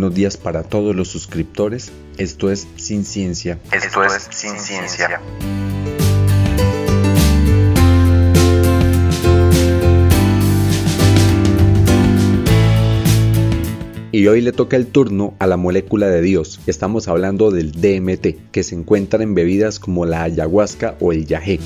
buenos días para todos los suscriptores. Esto es Sin Ciencia. Esto es Sin Ciencia. Y hoy le toca el turno a la molécula de Dios. Estamos hablando del DMT, que se encuentra en bebidas como la ayahuasca o el yagé.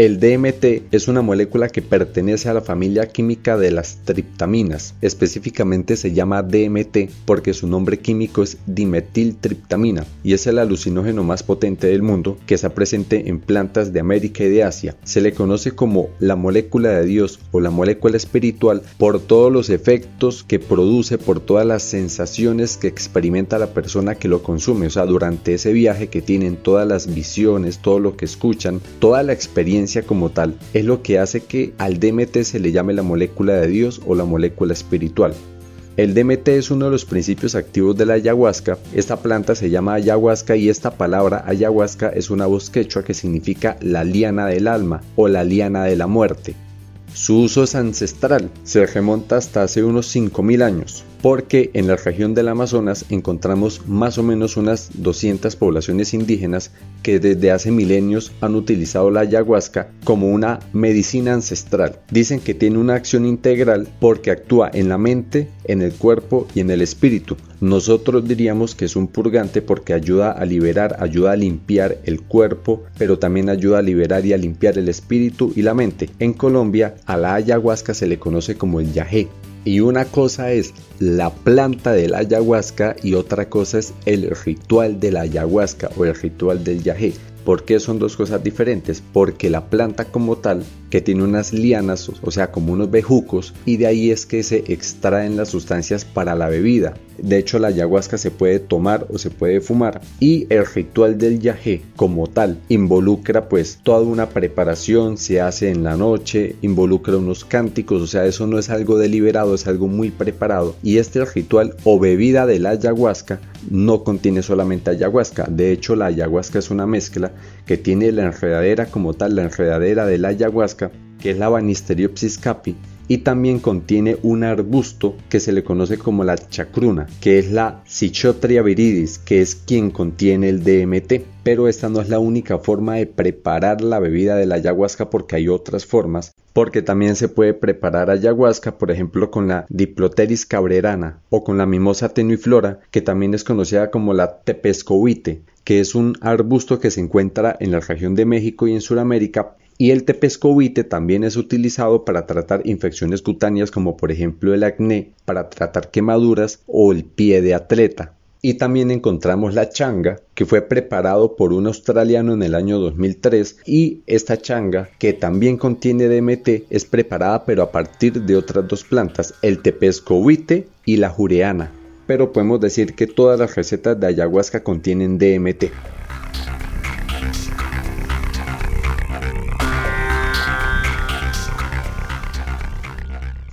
El DMT es una molécula que pertenece a la familia química de las triptaminas. Específicamente se llama DMT porque su nombre químico es dimetiltriptamina y es el alucinógeno más potente del mundo que está presente en plantas de América y de Asia. Se le conoce como la molécula de Dios o la molécula espiritual por todos los efectos que produce, por todas las sensaciones que experimenta la persona que lo consume. O sea, durante ese viaje que tienen todas las visiones, todo lo que escuchan, toda la experiencia como tal es lo que hace que al DMT se le llame la molécula de Dios o la molécula espiritual. El DMT es uno de los principios activos de la ayahuasca. Esta planta se llama ayahuasca y esta palabra ayahuasca es una voz quechua que significa la liana del alma o la liana de la muerte. Su uso es ancestral, se remonta hasta hace unos 5.000 años porque en la región del Amazonas encontramos más o menos unas 200 poblaciones indígenas que desde hace milenios han utilizado la ayahuasca como una medicina ancestral. Dicen que tiene una acción integral porque actúa en la mente, en el cuerpo y en el espíritu. Nosotros diríamos que es un purgante porque ayuda a liberar, ayuda a limpiar el cuerpo, pero también ayuda a liberar y a limpiar el espíritu y la mente. En Colombia a la ayahuasca se le conoce como el yagé y una cosa es la planta de la ayahuasca y otra cosa es el ritual de la ayahuasca o el ritual del yagé. ¿Por qué son dos cosas diferentes? Porque la planta como tal, que tiene unas lianas, o sea, como unos bejucos, y de ahí es que se extraen las sustancias para la bebida. De hecho, la ayahuasca se puede tomar o se puede fumar. Y el ritual del yagé como tal involucra pues toda una preparación, se hace en la noche, involucra unos cánticos, o sea, eso no es algo deliberado, es algo muy preparado. Y este ritual o bebida de la ayahuasca no contiene solamente ayahuasca. De hecho, la ayahuasca es una mezcla que tiene la enredadera como tal, la enredadera de la ayahuasca, que es la Banisteriopsis capi, y también contiene un arbusto que se le conoce como la chacruna, que es la Cichotria viridis, que es quien contiene el DMT. Pero esta no es la única forma de preparar la bebida de la ayahuasca porque hay otras formas, porque también se puede preparar ayahuasca, por ejemplo, con la Diploteris cabrerana o con la mimosa tenuiflora, que también es conocida como la tepescovite, que es un arbusto que se encuentra en la región de México y en Sudamérica y el tepescovite también es utilizado para tratar infecciones cutáneas como por ejemplo el acné, para tratar quemaduras o el pie de atleta. Y también encontramos la changa, que fue preparado por un australiano en el año 2003 y esta changa, que también contiene DMT, es preparada pero a partir de otras dos plantas, el tepescovite y la jureana. Pero podemos decir que todas las recetas de ayahuasca contienen DMT.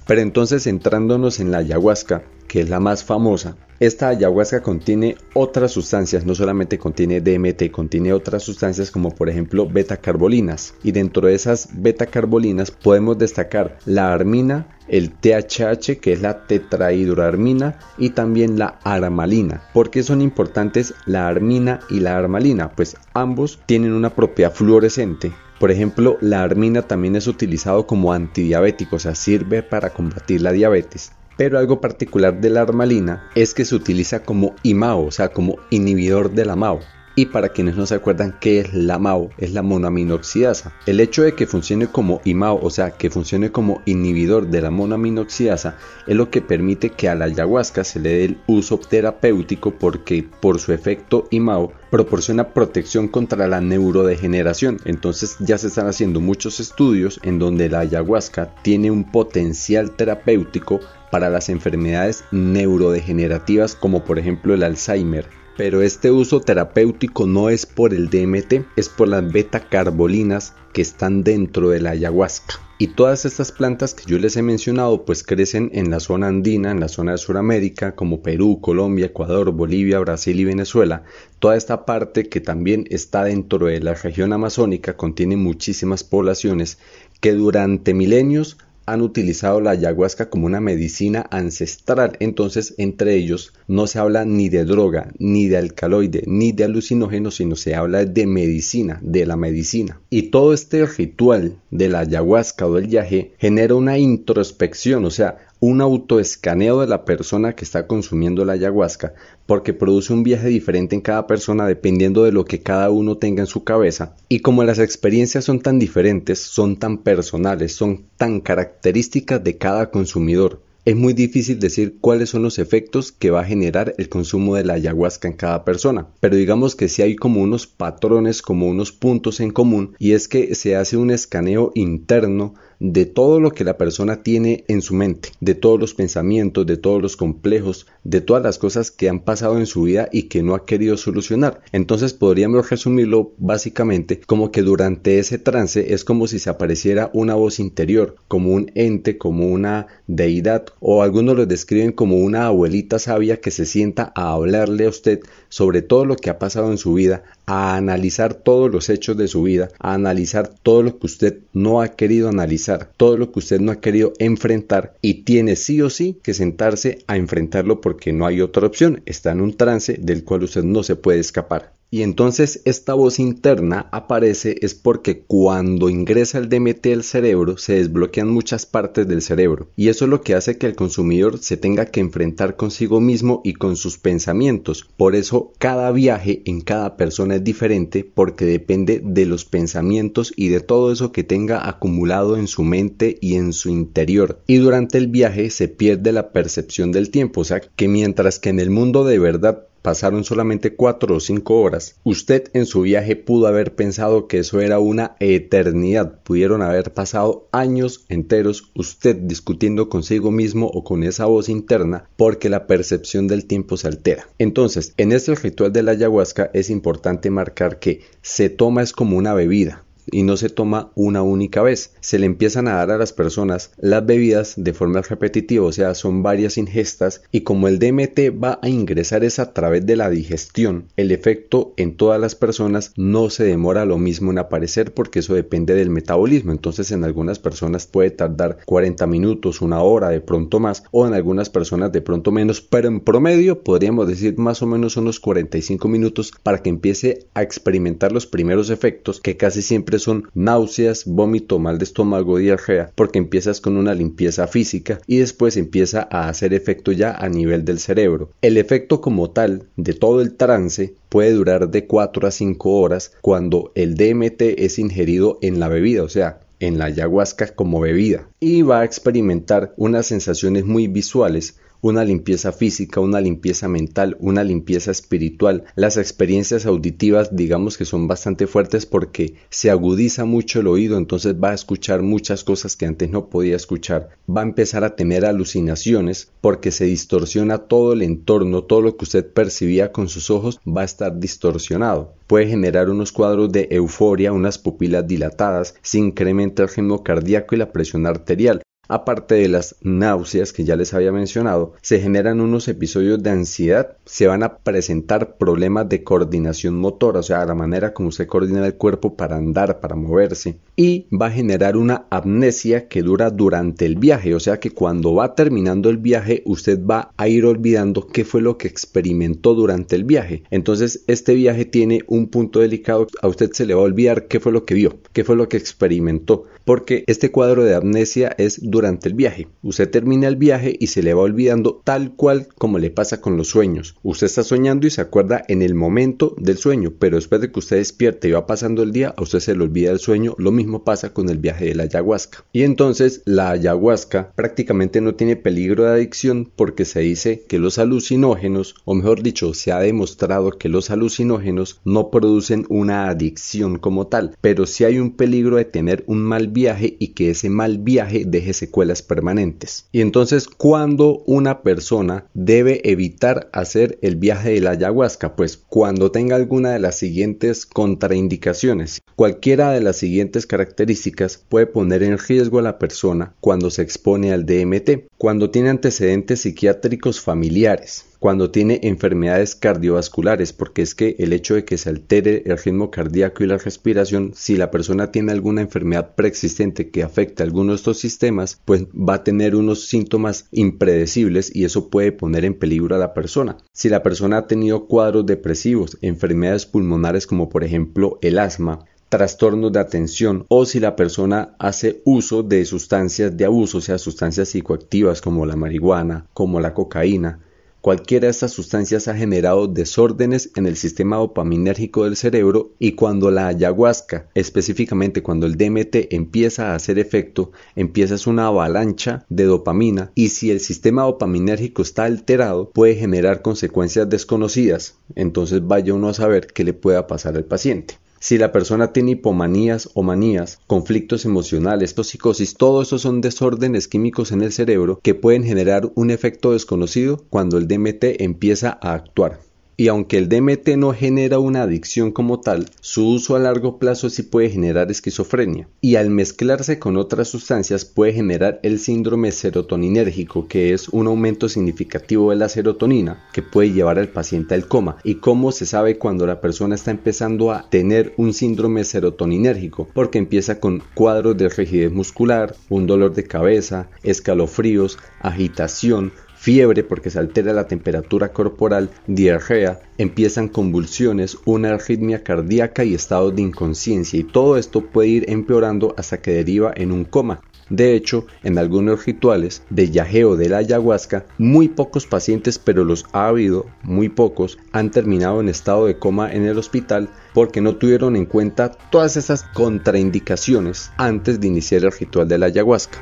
Pero entonces centrándonos en la ayahuasca, que es la más famosa, esta ayahuasca contiene otras sustancias, no solamente contiene DMT, contiene otras sustancias como por ejemplo beta-carbolinas. Y dentro de esas beta-carbolinas podemos destacar la armina, el THH que es la tetrahidroarmina y también la armalina. ¿Por qué son importantes la armina y la armalina? Pues ambos tienen una propiedad fluorescente por ejemplo, la armina también es utilizado como antidiabético, o sea, sirve para combatir la diabetes. Pero algo particular de la armalina es que se utiliza como IMAO, o sea, como inhibidor de la MAO. Y para quienes no se acuerdan qué es la MAO, es la monoaminoxidasa. El hecho de que funcione como IMAO, o sea, que funcione como inhibidor de la monoaminoxidasa, es lo que permite que a la ayahuasca se le dé el uso terapéutico porque por su efecto IMAO proporciona protección contra la neurodegeneración. Entonces ya se están haciendo muchos estudios en donde la ayahuasca tiene un potencial terapéutico para las enfermedades neurodegenerativas como por ejemplo el Alzheimer, pero este uso terapéutico no es por el DMT, es por las beta-carbolinas que están dentro de la ayahuasca. Y todas estas plantas que yo les he mencionado pues crecen en la zona andina, en la zona de Sudamérica, como Perú, Colombia, Ecuador, Bolivia, Brasil y Venezuela. Toda esta parte que también está dentro de la región amazónica contiene muchísimas poblaciones que durante milenios han utilizado la ayahuasca como una medicina ancestral. Entonces, entre ellos no se habla ni de droga, ni de alcaloide, ni de alucinógeno, sino se habla de medicina, de la medicina. Y todo este ritual de la ayahuasca o del yaje genera una introspección, o sea, un autoescaneo de la persona que está consumiendo la ayahuasca, porque produce un viaje diferente en cada persona dependiendo de lo que cada uno tenga en su cabeza. Y como las experiencias son tan diferentes, son tan personales, son tan características de cada consumidor, es muy difícil decir cuáles son los efectos que va a generar el consumo de la ayahuasca en cada persona, pero digamos que si hay como unos patrones, como unos puntos en común, y es que se hace un escaneo interno de todo lo que la persona tiene en su mente, de todos los pensamientos, de todos los complejos, de todas las cosas que han pasado en su vida y que no ha querido solucionar. Entonces podríamos resumirlo básicamente como que durante ese trance es como si se apareciera una voz interior, como un ente, como una deidad o algunos lo describen como una abuelita sabia que se sienta a hablarle a usted sobre todo lo que ha pasado en su vida, a analizar todos los hechos de su vida, a analizar todo lo que usted no ha querido analizar, todo lo que usted no ha querido enfrentar y tiene sí o sí que sentarse a enfrentarlo porque no hay otra opción, está en un trance del cual usted no se puede escapar. Y entonces esta voz interna aparece es porque cuando ingresa el DMT al cerebro se desbloquean muchas partes del cerebro y eso es lo que hace que el consumidor se tenga que enfrentar consigo mismo y con sus pensamientos. Por eso cada viaje en cada persona es diferente porque depende de los pensamientos y de todo eso que tenga acumulado en su mente y en su interior. Y durante el viaje se pierde la percepción del tiempo, o sea que mientras que en el mundo de verdad pasaron solamente cuatro o cinco horas, usted en su viaje pudo haber pensado que eso era una eternidad. Pudieron haber pasado años enteros usted discutiendo consigo mismo o con esa voz interna porque la percepción del tiempo se altera. Entonces, en este ritual de la ayahuasca es importante marcar que se toma es como una bebida y no se toma una única vez. Se le empiezan a dar a las personas las bebidas de forma repetitiva, o sea, son varias ingestas y como el DMT va a ingresar es a través de la digestión, el efecto en todas las personas no se demora lo mismo en aparecer porque eso depende del metabolismo. Entonces en algunas personas puede tardar 40 minutos, una hora, de pronto más, o en algunas personas de pronto menos, pero en promedio podríamos decir más o menos unos 45 minutos para que empiece a experimentar los primeros efectos que casi son náuseas, vómito, mal de estómago, diarrea, porque empiezas con una limpieza física y después empieza a hacer efecto ya a nivel del cerebro. El efecto como tal de todo el trance puede durar de 4 a 5 horas cuando el DMT es ingerido en la bebida, o sea, en la ayahuasca como bebida y va a experimentar unas sensaciones muy visuales una limpieza física, una limpieza mental, una limpieza espiritual. Las experiencias auditivas digamos que son bastante fuertes porque se agudiza mucho el oído, entonces va a escuchar muchas cosas que antes no podía escuchar. Va a empezar a tener alucinaciones porque se distorsiona todo el entorno, todo lo que usted percibía con sus ojos va a estar distorsionado. Puede generar unos cuadros de euforia, unas pupilas dilatadas, se incrementa el ritmo cardíaco y la presión arterial. Aparte de las náuseas que ya les había mencionado, se generan unos episodios de ansiedad, se van a presentar problemas de coordinación motora, o sea, la manera como se coordina el cuerpo para andar, para moverse, y va a generar una amnesia que dura durante el viaje, o sea que cuando va terminando el viaje usted va a ir olvidando qué fue lo que experimentó durante el viaje. Entonces este viaje tiene un punto delicado, a usted se le va a olvidar qué fue lo que vio, qué fue lo que experimentó, porque este cuadro de amnesia es durante el viaje. Usted termina el viaje y se le va olvidando tal cual como le pasa con los sueños. Usted está soñando y se acuerda en el momento del sueño, pero después de que usted despierte y va pasando el día, a usted se le olvida el sueño, lo mismo pasa con el viaje de la ayahuasca. Y entonces la ayahuasca prácticamente no tiene peligro de adicción porque se dice que los alucinógenos, o mejor dicho, se ha demostrado que los alucinógenos no producen una adicción como tal, pero sí hay un peligro de tener un mal viaje y que ese mal viaje deje secuelas permanentes. Y entonces, ¿cuándo una persona debe evitar hacer el viaje de la ayahuasca? Pues cuando tenga alguna de las siguientes contraindicaciones. Cualquiera de las siguientes características puede poner en riesgo a la persona cuando se expone al DMT, cuando tiene antecedentes psiquiátricos familiares, cuando tiene enfermedades cardiovasculares, porque es que el hecho de que se altere el ritmo cardíaco y la respiración, si la persona tiene alguna enfermedad preexistente que afecte a alguno de estos sistemas, pues va a tener unos síntomas impredecibles y eso puede poner en peligro a la persona. Si la persona ha tenido cuadros depresivos, enfermedades pulmonares como por ejemplo el asma, trastornos de atención o si la persona hace uso de sustancias de abuso, o sea, sustancias psicoactivas como la marihuana, como la cocaína, Cualquiera de estas sustancias ha generado desórdenes en el sistema dopaminérgico del cerebro y cuando la ayahuasca, específicamente cuando el DMT empieza a hacer efecto, empieza una avalancha de dopamina y si el sistema dopaminérgico está alterado puede generar consecuencias desconocidas. Entonces vaya uno a saber qué le pueda pasar al paciente. Si la persona tiene hipomanías o manías, conflictos emocionales, psicosis, todo eso son desórdenes químicos en el cerebro que pueden generar un efecto desconocido cuando el DMT empieza a actuar. Y aunque el DMT no genera una adicción como tal, su uso a largo plazo sí puede generar esquizofrenia. Y al mezclarse con otras sustancias puede generar el síndrome serotoninérgico, que es un aumento significativo de la serotonina que puede llevar al paciente al coma. ¿Y cómo se sabe cuando la persona está empezando a tener un síndrome serotoninérgico? Porque empieza con cuadros de rigidez muscular, un dolor de cabeza, escalofríos, agitación, fiebre porque se altera la temperatura corporal, diarrea, empiezan convulsiones, una arritmia cardíaca y estado de inconsciencia y todo esto puede ir empeorando hasta que deriva en un coma. De hecho, en algunos rituales de yajeo de la ayahuasca, muy pocos pacientes, pero los ha habido, muy pocos, han terminado en estado de coma en el hospital porque no tuvieron en cuenta todas esas contraindicaciones antes de iniciar el ritual de la ayahuasca.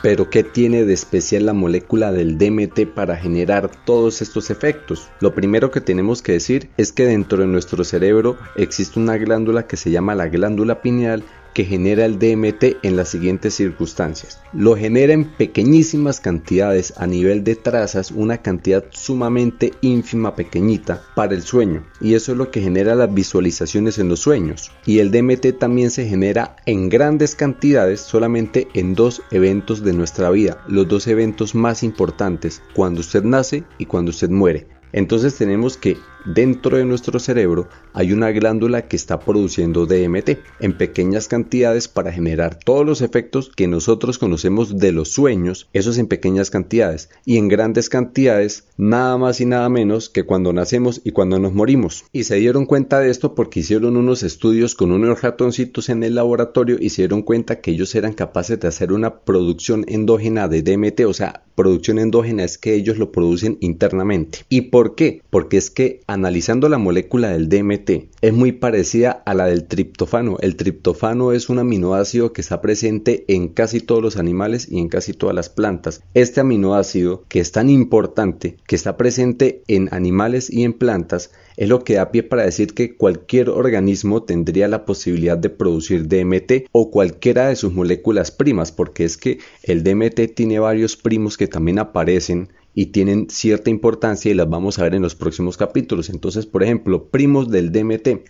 Pero ¿qué tiene de especial la molécula del DMT para generar todos estos efectos? Lo primero que tenemos que decir es que dentro de nuestro cerebro existe una glándula que se llama la glándula pineal que genera el DMT en las siguientes circunstancias. Lo genera en pequeñísimas cantidades a nivel de trazas, una cantidad sumamente ínfima, pequeñita para el sueño. Y eso es lo que genera las visualizaciones en los sueños. Y el DMT también se genera en grandes cantidades solamente en dos eventos de nuestra vida. Los dos eventos más importantes, cuando usted nace y cuando usted muere. Entonces tenemos que dentro de nuestro cerebro hay una glándula que está produciendo DMT en pequeñas cantidades para generar todos los efectos que nosotros conocemos de los sueños, esos en pequeñas cantidades y en grandes cantidades nada más y nada menos que cuando nacemos y cuando nos morimos. Y se dieron cuenta de esto porque hicieron unos estudios con unos ratoncitos en el laboratorio y se dieron cuenta que ellos eran capaces de hacer una producción endógena de DMT, o sea, producción endógena es que ellos lo producen internamente. ¿Y por qué? Porque es que analizando la molécula del DMT es muy parecida a la del triptofano. El triptofano es un aminoácido que está presente en casi todos los animales y en casi todas las plantas. Este aminoácido, que es tan importante, que está presente en animales y en plantas, es lo que da pie para decir que cualquier organismo tendría la posibilidad de producir DMT o cualquiera de sus moléculas primas, porque es que el DMT tiene varios primos que también aparecen y tienen cierta importancia y las vamos a ver en los próximos capítulos. Entonces, por ejemplo, primos del DMT.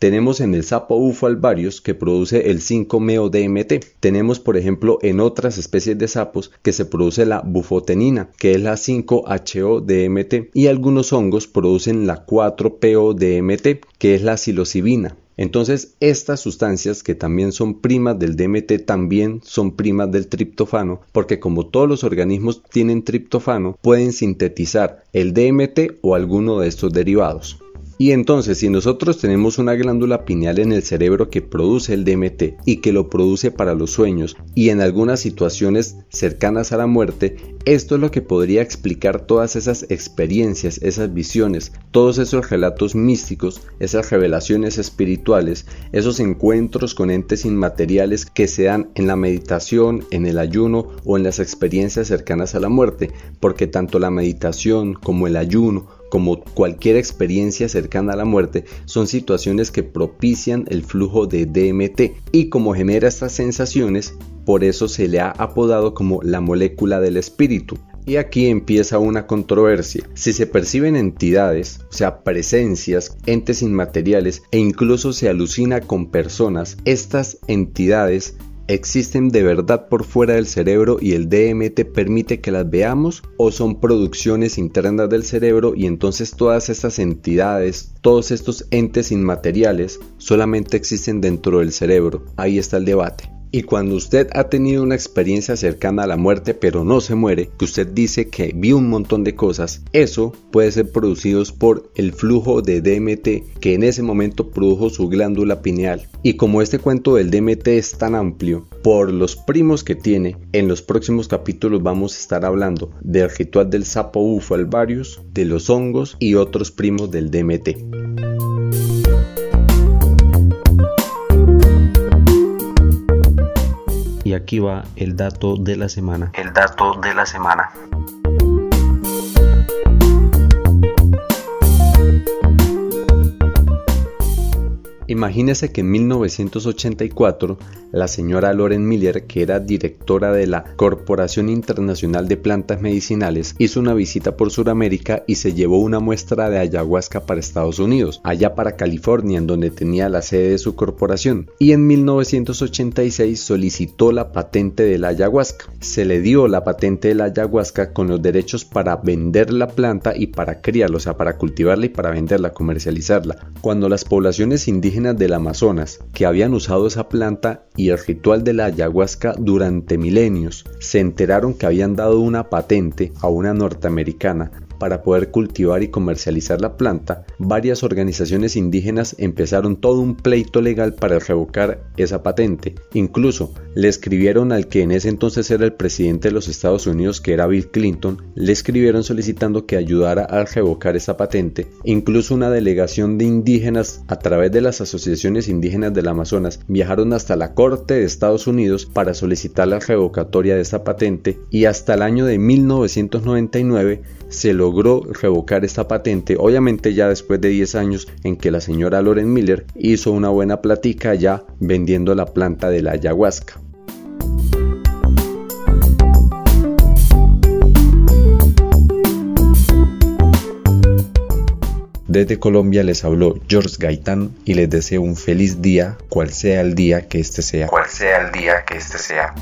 Tenemos en el sapo bufo alvarius que produce el 5-meo-DMT. Tenemos, por ejemplo, en otras especies de sapos que se produce la bufotenina, que es la 5-HO-DMT, y algunos hongos producen la 4-PO-DMT, que es la psilocibina. Entonces, estas sustancias que también son primas del DMT también son primas del triptofano, porque como todos los organismos tienen triptofano, pueden sintetizar el DMT o alguno de estos derivados. Y entonces, si nosotros tenemos una glándula pineal en el cerebro que produce el DMT y que lo produce para los sueños y en algunas situaciones cercanas a la muerte, esto es lo que podría explicar todas esas experiencias, esas visiones, todos esos relatos místicos, esas revelaciones espirituales, esos encuentros con entes inmateriales que se dan en la meditación, en el ayuno o en las experiencias cercanas a la muerte, porque tanto la meditación como el ayuno como cualquier experiencia cercana a la muerte, son situaciones que propician el flujo de DMT y como genera estas sensaciones, por eso se le ha apodado como la molécula del espíritu. Y aquí empieza una controversia. Si se perciben entidades, o sea, presencias, entes inmateriales e incluso se alucina con personas, estas entidades existen de verdad por fuera del cerebro y el DMT permite que las veamos o son producciones internas del cerebro y entonces todas estas entidades, todos estos entes inmateriales solamente existen dentro del cerebro. Ahí está el debate. Y cuando usted ha tenido una experiencia cercana a la muerte pero no se muere, que usted dice que vio un montón de cosas, eso puede ser producido por el flujo de DMT que en ese momento produjo su glándula pineal. Y como este cuento del DMT es tan amplio, por los primos que tiene, en los próximos capítulos vamos a estar hablando del ritual del sapo bufo alvarius, de los hongos y otros primos del DMT. Aquí va el dato de la semana. El dato de la semana. Imagínese que en 1984 la señora Loren Miller, que era directora de la Corporación Internacional de Plantas Medicinales, hizo una visita por Sudamérica y se llevó una muestra de ayahuasca para Estados Unidos, allá para California, en donde tenía la sede de su corporación, y en 1986 solicitó la patente de la ayahuasca. Se le dio la patente de la ayahuasca con los derechos para vender la planta y para criarla, o sea, para cultivarla y para venderla, comercializarla. Cuando las poblaciones indígenas del Amazonas que habían usado esa planta y el ritual de la ayahuasca durante milenios se enteraron que habían dado una patente a una norteamericana para poder cultivar y comercializar la planta, varias organizaciones indígenas empezaron todo un pleito legal para revocar esa patente. Incluso le escribieron al que en ese entonces era el presidente de los Estados Unidos, que era Bill Clinton, le escribieron solicitando que ayudara a revocar esa patente. Incluso una delegación de indígenas a través de las asociaciones indígenas del Amazonas viajaron hasta la Corte de Estados Unidos para solicitar la revocatoria de esa patente y hasta el año de 1999 se logró revocar esta patente, obviamente ya después de 10 años en que la señora Loren Miller hizo una buena platica ya vendiendo la planta de la ayahuasca. Desde Colombia les habló George Gaitán y les deseo un feliz día, cual sea el día que este sea. Cual sea el día que este sea.